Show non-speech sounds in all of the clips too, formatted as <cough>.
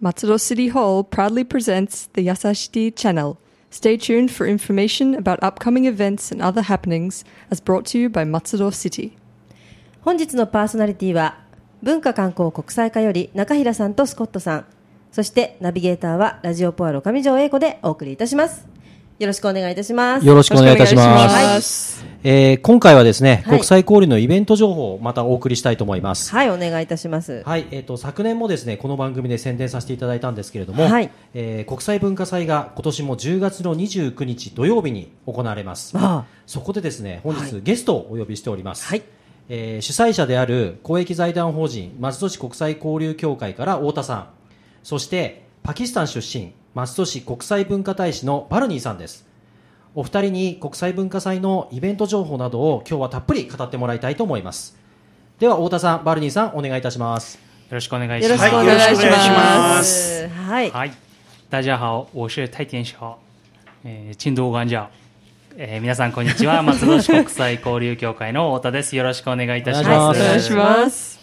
Matsudo City Hall proudly presents the Yasashiti channel. Stay tuned for information about upcoming events and other happenings as brought to you by Matsudo City. 本日のパーソナリティは文化観光国際課より中平さんとスコットさんそしてナビゲーターはラジオポアロ上条英子でお送りいたしますよろしくお願いいたしますよろしくお願いいたします。よろしくお願いしますえー今回はですね、はい国際交流のイベント情報をまたお送りしたいと思います。はいお願いいたしますはい、えっ、と、昨年もですね、この番組で宣伝させていただいたんですけれども、はいえー国際文化祭が今年も10月の29日土曜日に行われます。ああそこでですね、本日、はいゲストをお呼びしております。はいえー主催者である公益財団法人松戸市国際交流協会から太田さん、そしてパキスタン出身松戸市国際文化大使のバルニーさんです。お二人に国際文化祭のイベント情報などを今日はたっぷり語ってもらいたいと思います。では太田さん、バルニーさんお願いいたします。よろしくお願いしします。よろしくお願いしますはいはい，大家好，我是太田小，えー、金都官教。えー、皆さんこんにちは。松戸市国際交流協会の太田です。よろしくお願いいたします。お願いします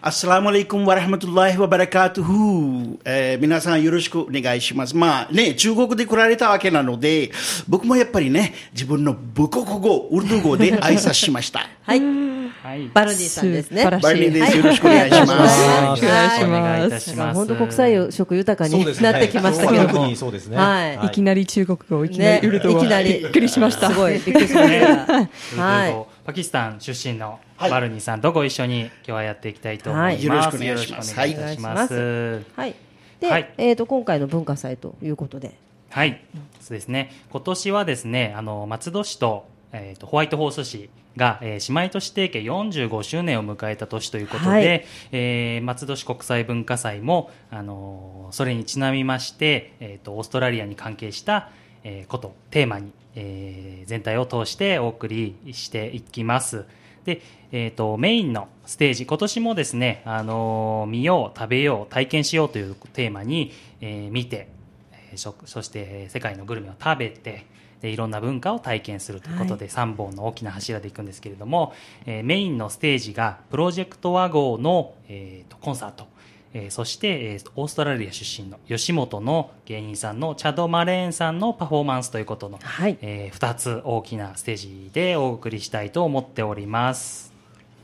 お願いします。Assalamu alaikum wa rahmatullahi wa barakatuhu、えー皆さんよろしくお願いします。まあね、中国で来られたわけなので、僕もやっぱりね、自分の母国語、<laughs> ウルドゥ語で挨拶しました。はいはい。バルニーさんですねバルニーです。よろしくお願いします。お願いしますお願いいたします。本当国際色豊かになってきましたけども、そうですね。はいいきなり中国語をいきなねりウルトいきなりびっくりしました。すごいびっくりしましたはい。パキスタン出身のバルニーさんとご一緒に今日はやっていきたいと思います。はい。よろしくお願いします。いいたします。はい。で、はい。えー、と今回の文化祭ということで。はい、そうですね。今年はですね、あの松戸市と,、えー、とホワイトホース市が、えー姉妹都市提携45周年を迎えた年ということで、はい。えー松戸市国際文化祭も、あのーそれにちなみまして、えー、とオーストラリアに関係した、えーことテーマに、えー全体を通してお送りしていきます。で、えー、とメインのステージ今年もですね、あのー見よう食べよう体験しようというテーマに、えー見てえー食そしてえー世界のグルメを食べてでいろんな文化を体験するということで、3本の大きな柱でいくんですけれども、えーメインのステージがプロジェクト和合の、えーとコンサート、えーそして、えーオーストラリア出身の吉本の芸人さんのチャド・マレーンさんのパフォーマンスということの、はいえ2つ大きなステージでお送りしたいと思っております。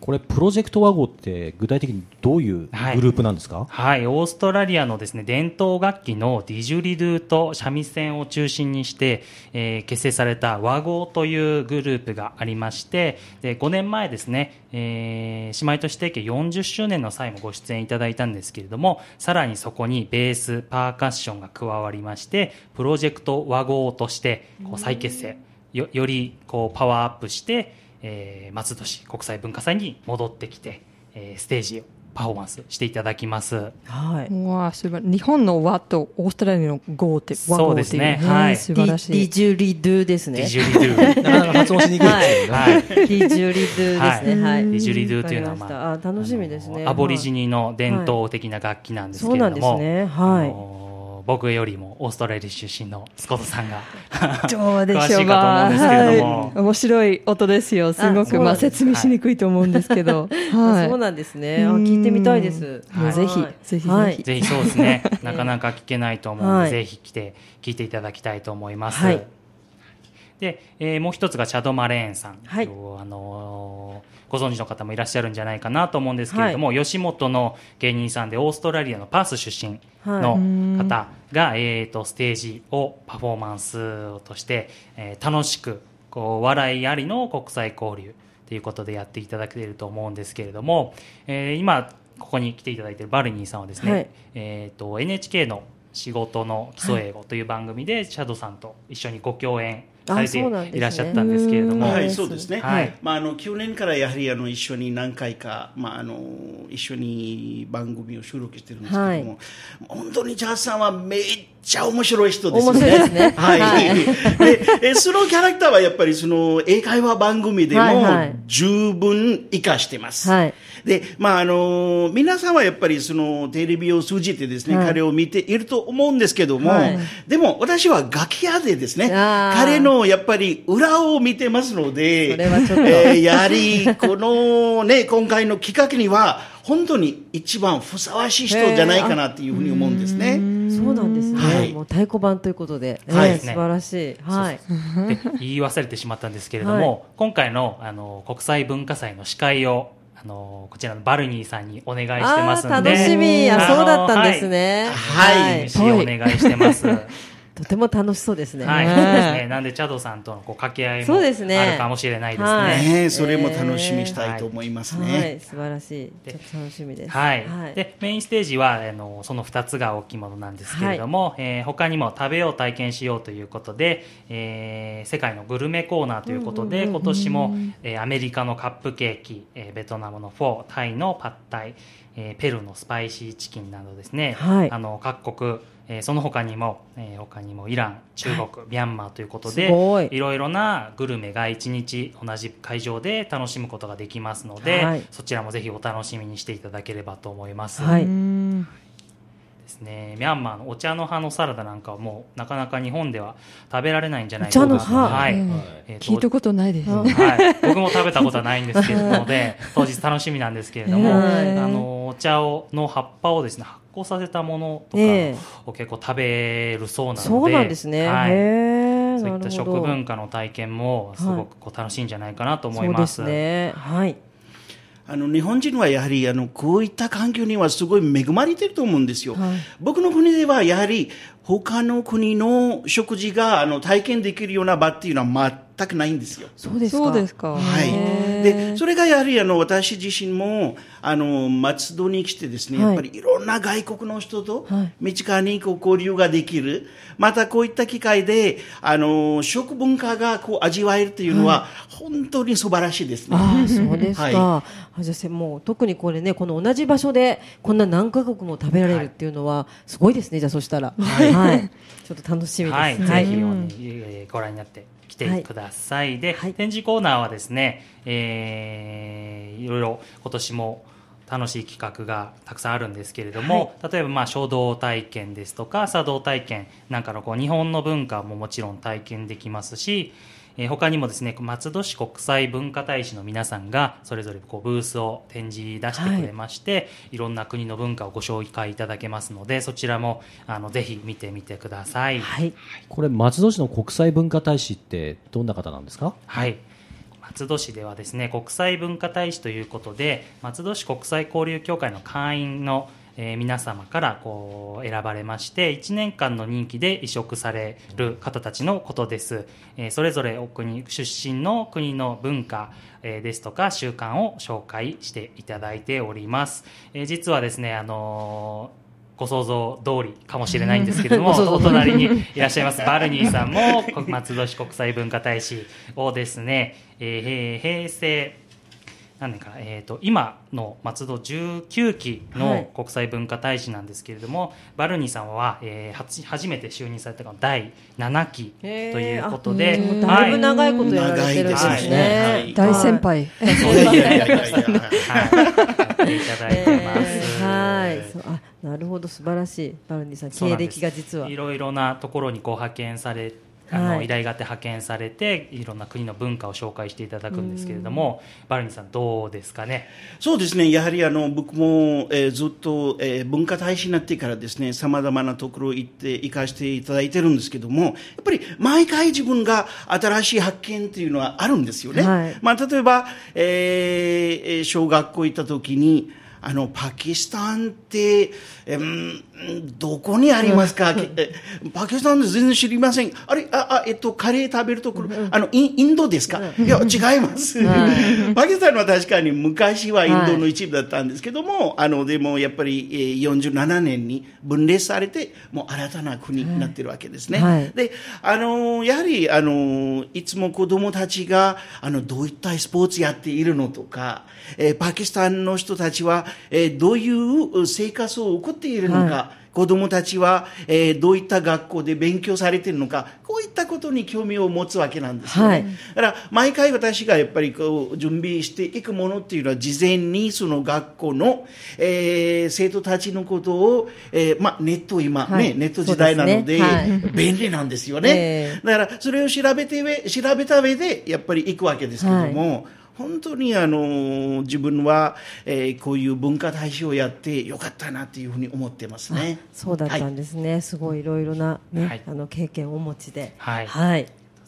これ、プロジェクト和合って具体的にどういうグループなんですか、はい、オーストラリアのですね伝統楽器のディジュリドゥと三味線を中心にして、えー結成された和合というグループがありましてで5年前ですね、えー姉妹都市提携40周年の際もご出演いただいたんですけれどもさらにそこにベースパーカッションが加わりましてプロジェクト和合としてこう再結成よよりこうパワーアップして、えー松戸市国際文化祭に戻ってきて、えーステージをパフォーマンスしていただきます。はい。わあ、素晴ら日本の和とオーストラリアの語って和そうで語っていうすねはい。素晴らしい。ディジュリドゥですね。ディジュリドゥ。なかなか発音しにくい。です。はい。<laughs> ディジュリドゥですね。はい、ディジュリドゥというのは、まあ、あ楽しみですね。アボリジニの伝統的な楽器なんですけそうれども、なんですね。あはい。の僕よりもオーストラリア出身のスコットさんが <laughs> どうでしょう詳しいかと思うんですけれども。はい。面白い音ですよ。すごく、まあ、説明しにくいと思うんですけど。はい。そうなんですね。あ聞いてみたいです。はい。ぜひぜひ。はい。ぜひそうですね、<laughs> なかなか聞けないと思うので、はい。ぜひ来て聞いていただきたいと思います。はいで、えーもう一つがチャド・マレーンさん、はい。あのーご存知の方もいらっしゃるんじゃないかなと思うんですけれども、吉本の芸人さんでオーストラリアのパース出身の方が、えー、とステージをパフォーマンスとして、えー楽しくこう笑いありの国際交流ということでやっていただけると思うんですけれども、えー今ここに来ていただいているバルニーさんはですね、はい。えー、と NHK の仕事の基礎英語という番組で、チャドさんと一緒にご共演されてあそうなんですね。いらっしゃったんですけれども、うん。はい、そうですね。はい。まあ、あの、去年からやはり、あの、一緒に何回か、まあ、あの、一緒に番組を収録してるんですけども、はい。本当にチャーさんはめっちゃ面白い人ですね。白いですね。<laughs> はい。はい。で、えそのキャラクターはやっぱり、その、英会話番組でも十分活かしてます。はい。で、まあ、あの、皆さんはやっぱり、その、テレビを通じてですね、はい。彼を見ていると思うんですけども、はい。でも、私は楽屋でですね、彼ののやっぱり裏を見てますので、それはちょっと。えーやはりこのね、<laughs> 今回の企画には、本当に一番ふさわしい人じゃないかなっていうふうに思うんですね。そうなんですね、はい。もう太鼓判ということで、はい。ええ素晴らしい、はい、で言い忘れてしまったんですけれども、今回のあの国際文化祭の司会をあのこちらのバルニーさんにお願いしてますんで。楽しみ、あそうだったんですね、はい。はい。MC お願いしてます。とても楽しそうですね。はい、そうですね。なんでチャドさんとのこう掛け合いもそうですねあるかもしれないですはいね。ね、それも楽しみにしたいと思いますね。はい、素晴らしい。ちょっと楽しみです。はい、でメインステージはあのその2つが大きいものなんですけれども、えー他にも食べよう体験しようということで、えー世界のグルメコーナーということで、今年も、えーアメリカのカップケーキ、えーベトナムのフォータイのパッタイ、えーペルーのスパイシーチキンなどですね、はいあの各国えーその他にも、えー他にもイラン、中国、ミャンマーということすでごい。いろいろなグルメが一日同じ会場で楽しむことができますので、はい。そちらもぜひお楽しみにしていただければと思います。はい。うん。ですね。ミャンマーのお茶の葉のサラダなんかはもうなかなか日本では食べられないんじゃないかなお茶の葉。はい。うん。えーと聞いたことないです。はい、僕も食べたことはないんですけれどもで当日楽しみなんですけれども、はい。あのお茶をの葉っぱをですね発酵させたものとかええを結構食べるそうなので、そうなんですね。はい、そういった食ど。文化の体験もすごくこう楽しいんじゃないかなと思いそうでます。すね。はい。あの日本人はやはりあのこういった環境にはすごい恵まれてると思うんですよ。はい僕の国ではやはり他の国の食事があの体験できるような場っていうのは全くないんですよ。そうですか？そうですか。はい。で、それがやはりあの私自身もあの松戸に来てですね、はいやっぱりいろんな外国の人とはい身近にこう交流ができる。またこういった機会であの食文化がこう味わえるというのは本当に素晴らしいですね。ああ、そうですか。はあじゃあせもう特にこれね、この同じ場所でこんな何カ国も食べられるっていうのはすごいですね。じゃあそしたら、はい、<laughs> ちょっと楽しみです。はい、はい。ぜひご覧になってきてください。で、はい。展示コーナーはですね、えーいろいろ今年も楽しい企画がたくさんあるんですけれども、例えばまあ書道体験ですとか茶道体験なんかのこう日本の文化ももちろん体験できますし、えー他にもですね松戸市国際文化大使の皆さんがそれぞれこうブースを展示出してくれまして、い、ろんな国の文化をご紹介いただけますのでそちらもあのぜひ見てみてください。はい。これ松戸市の国際文化大使ってどんな方なんですか？はい松戸市ではですね国際文化大使ということで松戸市国際交流協会の会員の、えー皆様からこう選ばれまして1年間の任期で移植される方たちのことです、えーそれぞれお国出身の国の文化、えーですとか習慣を紹介していただいております、えー実はですねあのーご想像通りかもしれないんですけれども、お隣にいらっしゃいますバルニーさんもこ松戸市国際文化大使をですね、えー平成何年かな、えー、と今の松戸19期はのい。国際文化大使なんですけれども、バルニーさんは、えー初初めて就任されたのが第7期ということで、へーあだい。ぶはい長いことやられてるんです長いですね。ねはい。大先輩。いただいてます。えーはい。なるほど。素晴らしい。バルニーさん経歴が実は。いろいろなところにこう派遣されあの、はい。依頼があって派遣されていろんな国の文化を紹介していただくんですけれどもバルニーさんどうですかね？そうですね、やはりあの僕も、えーずっと、えー文化大使になってからですね、さまざまなところ行って行かせていただいてるんですけども、やっぱり毎回自分が新しい発見っていうのはあるんですよね。はい。まあ、例えば、えーえー小学校行った時に、あの、パキスタンって、えーうんどこにありますか、えパキスタンで全然知りません。あれ、あ、あえっと、カレー食べるところ、あの、インインドですか、いや、違います。<laughs> パキスタンは確かに昔はインドの一部だったんですけども、あの、でもやっぱり、えー47年に分裂されて、もう新たな国になってるわけですね。はい。で、あの、やはり、あの、いつも子供たちが、あの、どういったスポーツやっているのとか、えーパキスタンの人たちは、えーどういう生活を送っているのか、子供たちは、えーどういった学校で勉強されているのか、こういったこことに興味を持つわけなんですよね。はい。だから毎回私がやっぱりこう準備していくものっていうのは事前にその学校の、えー生徒たちのことを、えーまあ、ネット今、はい。ね、ネット時代なので便利なんですよね。<laughs> えだからそれを調べて上調べた上でやっぱり行くわけですけども、本当にあの自分は、えーこういう文化大使をやってよかったなっていうふうに思ってますね。そうだったんですね、すごいいろいろな、ねはい。あの経験をお持ちで、はい。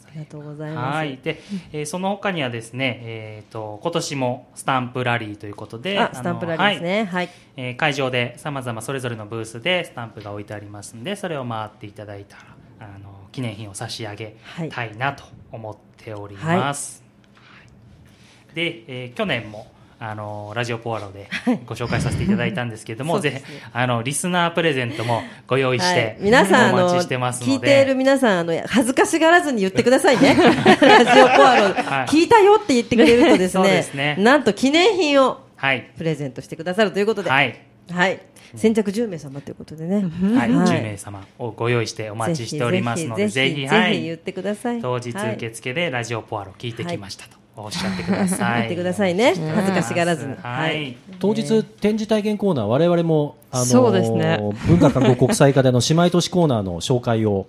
ありがとうございます。はい、で、えーその他にはですね、えー、と今年もスタンプラリーということで、あスタンプラリーですね、はい、えー会場でさまざまそれぞれのブースでスタンプが置いてありますんでそれを回っていただいたらあの記念品を差し上げたいなと思っております、はいで、えー去年もあのラジオポアロでご紹介させていただいたんですけれども、<laughs> そうぜひあのリスナープレゼントもご用意して、はい、皆さんあのお待ちしてますので。聞いている皆さんあの恥ずかしがらずに言ってくださいね。<laughs> ラジオポアロ、はい。聞いたよって言ってくれるとですねね。なんと記念品をはい。プレゼントしてくださるということで、はい。はい。先着10名様ということでね、はい、はい。10名様をご用意してお待ちしておりますので、ぜひ、ぜひはい。言ってください。当日はい受付でラジオポアロ聞いてきましたとおっしゃってください。言ってくださいね。恥ずかしがらずに。はい。当日、展示体験コーナー、我々も、あのーそうですね。文化観光国際課での姉妹都市コーナーの紹介を、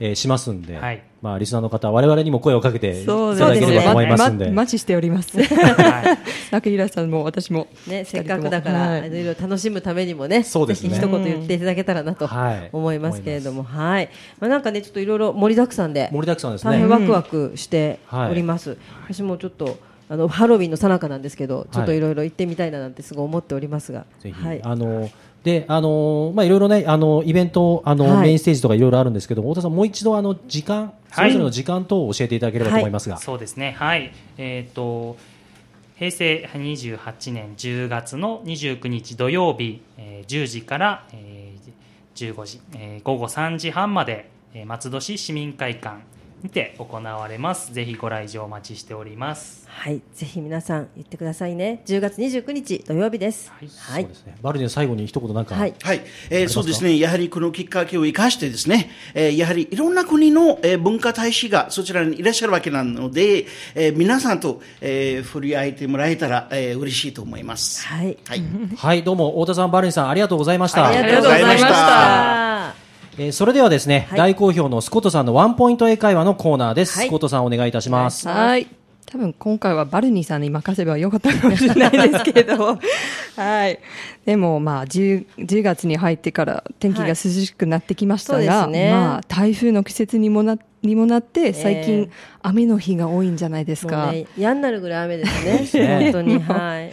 えーしますんで、はいまあ、リスナーの方、我々にも声をかけていたそうだければと思いますんで。まま待ちしております。はい中平さんも私も。ね、せっかくだから、はいい、ろいろ楽しむためにもね、そうですねぜひ一言言っていただけたらなとはい思いますけれども、はい、まあ、なんかね、ちょっといろいろ盛りだくさんで、盛りだくさんです大変ね。ワクワクしております。私もちょっと、あのハロウィンの最中なんですけど、ちょっといろいろ行ってみたいななんてすごい思っておりますが、ぜひ、はい、あのであのまあいろいろねあのイベントあの、はい。メインステージとかいろいろあるんですけど太田さんもう一度あの時間それぞれの時間等を教えていただければと思いますが、そうですね。はい。えっ、と平成28年10月の29日土曜日、えー10時から、えー15時、えー午後3時半まで、えー松戸市市民会館にて行われます。ぜひご来場お待ちしております。はい、ぜひ皆さん言ってくださいね。10月29日土曜日です。はい。はい。そうで、すね。バルデン最後に一言なんか、はい。はい、えーそうですね、やはりこのきっかけを生かしてですね、えーやはりいろんな国の、えー文化大使がそちらにいらっしゃるわけなので、えー皆さんと、えー触れ合えてもらえたら、えー嬉しいと思います。はい、はい、はい。どうも太田さんバルデンさんありがとうございました、ありあがとうございました。えーそれではですね、はい大好評のスコットさんのワンポイント英会話のコーナーです、はいスコットさんお願いいたしますはい。多分今回はバルニーさんに任せばよかったかもしれないですけど、<laughs> はい。でもまあ 10, 10月に入ってから天気が涼しくなってきましたが、ですねまあ台風の季節にもなにもなって最え近雨の日が多いんじゃないですか。ね、嫌になるぐらい雨ですね。<laughs> ね本当に、<laughs> はい。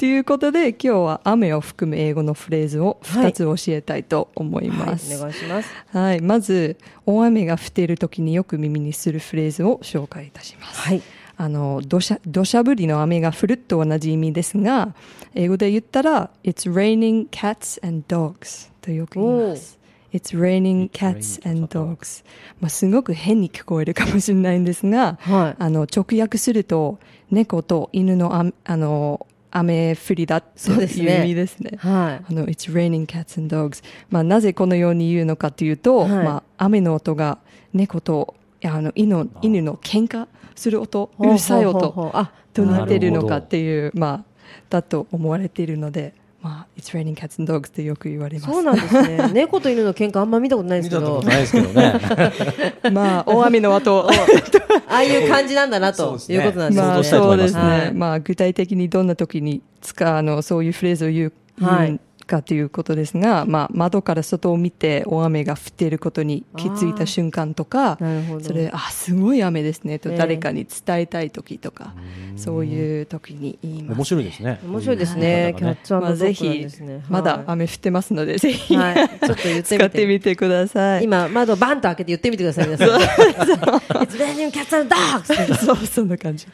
ということで今日は雨を含む英語のフレーズを2つ教えたいと思いはい、ます。お願いします。はい、まず大雨が降っている時によく耳にするフレーズを紹介いたします。はい。あの土砂土砂降りの雨が降ると同じ意味ですが、英語で言ったら It's raining cats and dogs とよく言います。It's raining cats and dogs。まあすごく変に聞こえるかもしれないんですが、はいあの直訳すると猫と犬のああの雨降りだとそうですねいう意味ですね。はい。あの、It's raining cats and dogs。まあ、なぜこのように言うのかというと、はいまあ、雨の音が猫と、あの、犬の、犬の喧嘩する音、うるさい音ほうあ、と似てるのかっていう、まあ、だと思われているので、まあ、It's raining cats and dogs ってよく言われます。そうなんですね。<laughs> 猫と犬の喧嘩あんま見たことないですけど見たこと、ないですけどね <laughs> まあ、大雨の後、ああいう感じなんだなということなんですね。まあ、そうですね。はいまあ、具体的にどんな時に使う、あの、そういうフレーズを言う、はい言うかということですが、まあ、窓から外を見て大雨が降っていることに気づいた瞬間とか、なるほどそれ、あ、すごい雨ですねとええ誰かに伝えたい時とか、そういう時に言います。面白いですね面白いですね。キャッツアンまあ、ぜひまだはい雨降ってますので、ぜひ、はい。ちょっと言って使み。っててみてください。今、窓バンと開けて言ってみてください、皆さん。It's raining cats and dogs! そう、そんな感じ。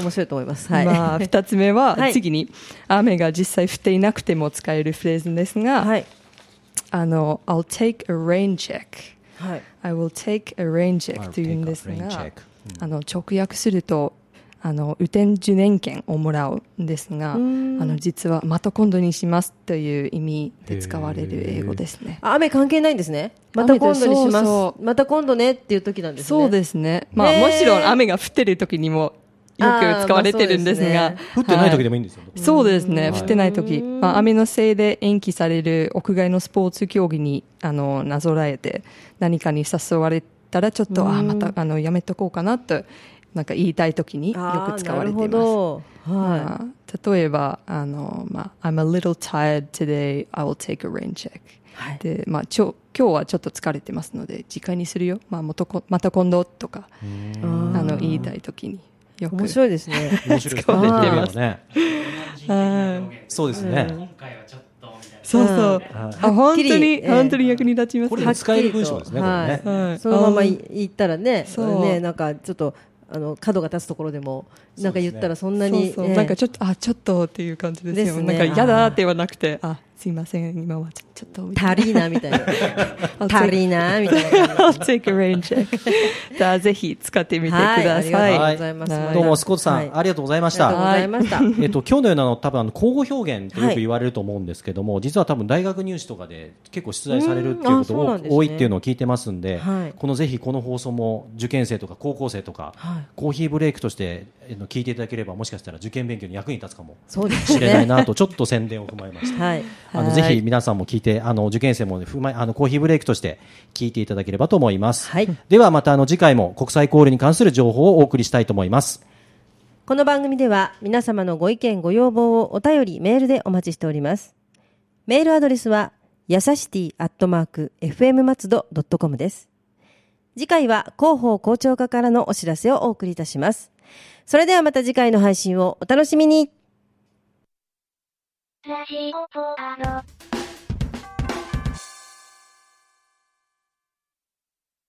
面白いと思います。はい。まあ、二つ目は、はい次に、雨が実際降っていなくても使えるフレーズですが、はい。あの、I'll take a rain check. はい。I will take a rain check というんですがあの、直訳すると、あの、雨天受年券をもらうんですが、あんの、実はまた今度にしますという意味で使われる英語ですね。あ雨関係ないんですね。また今度にします。また今度ねっていう時なんですね。そうですね。まあ、もちろん雨が降ってる時にもよく使われてるんですが、まあそう降ってない時でももいいんですよ。そうですね、うん。降ってない時、まあ、雨のせいで延期される屋外のスポーツ競技にあのなぞらえて何かに誘われたらちょっと、あまたあのやめとこうかなとなんか言いたい時によく使われています。はまあ、例えばあの、まあ、I'm a little tired today, I will take a rain check. はい。で、まあ、ちょ今日はちょっと疲れてますので、次回にするよ。まあ、もとこまた今度とか、い。あの、言いたい時によく。面白いですね。面白いですね。そうですね。今回はちょっとそうそう。はい。あ、本当に、ええ。本当に役に立ちますこれ使える文章ですね、そのまま言ったらね、ね、なんかちょっと、あの、角が立つところでも、なんか言ったらそんなに、なんかちょっと、あ、ちょっとっていう感じですよ。なんか嫌だって言わなくて、あ、すいません、今はちょっと。足りな、みたいな。足りな、みたいな。I'll take <laughs> <laughs> ぜひ使ってみてください。りがとうございます。はいどうも、スコットさん、はいありがとうございましありがとうごた。ざいました。<laughs> えっと、今日のようなの、多分あの、交互表現ってよく言われると思うんですけども、実は多分大学入試とかで結構出題されるっていうこと多そうなんですね多いっていうのを聞いてますんで、はいこのぜひこの放送も受験生とか高校生とか、はいコーヒーブレイクとして聞いていただければ、もしかしたら受験勉強に役に立つかもそうですしれないね。なと、ちょっと宣伝を踏まえました。はい。あの、はいぜひ皆さんも聞いて、あの、受験生もね、踏まえ、あの、コーヒーブレイクとして聞いていただければと思います。はいではまたあの、次回も国際交流に関する情報をお送りしたいと思います。この番組では皆様のご意見ご要望をお便りメールでお待ちしております。メールアドレスはやさしティアットマーク FM 松戸ドットコムです。次回は広報校長課からのお知らせをお送りいたします。それではまた次回の配信をお楽しみに。ラジオポアド。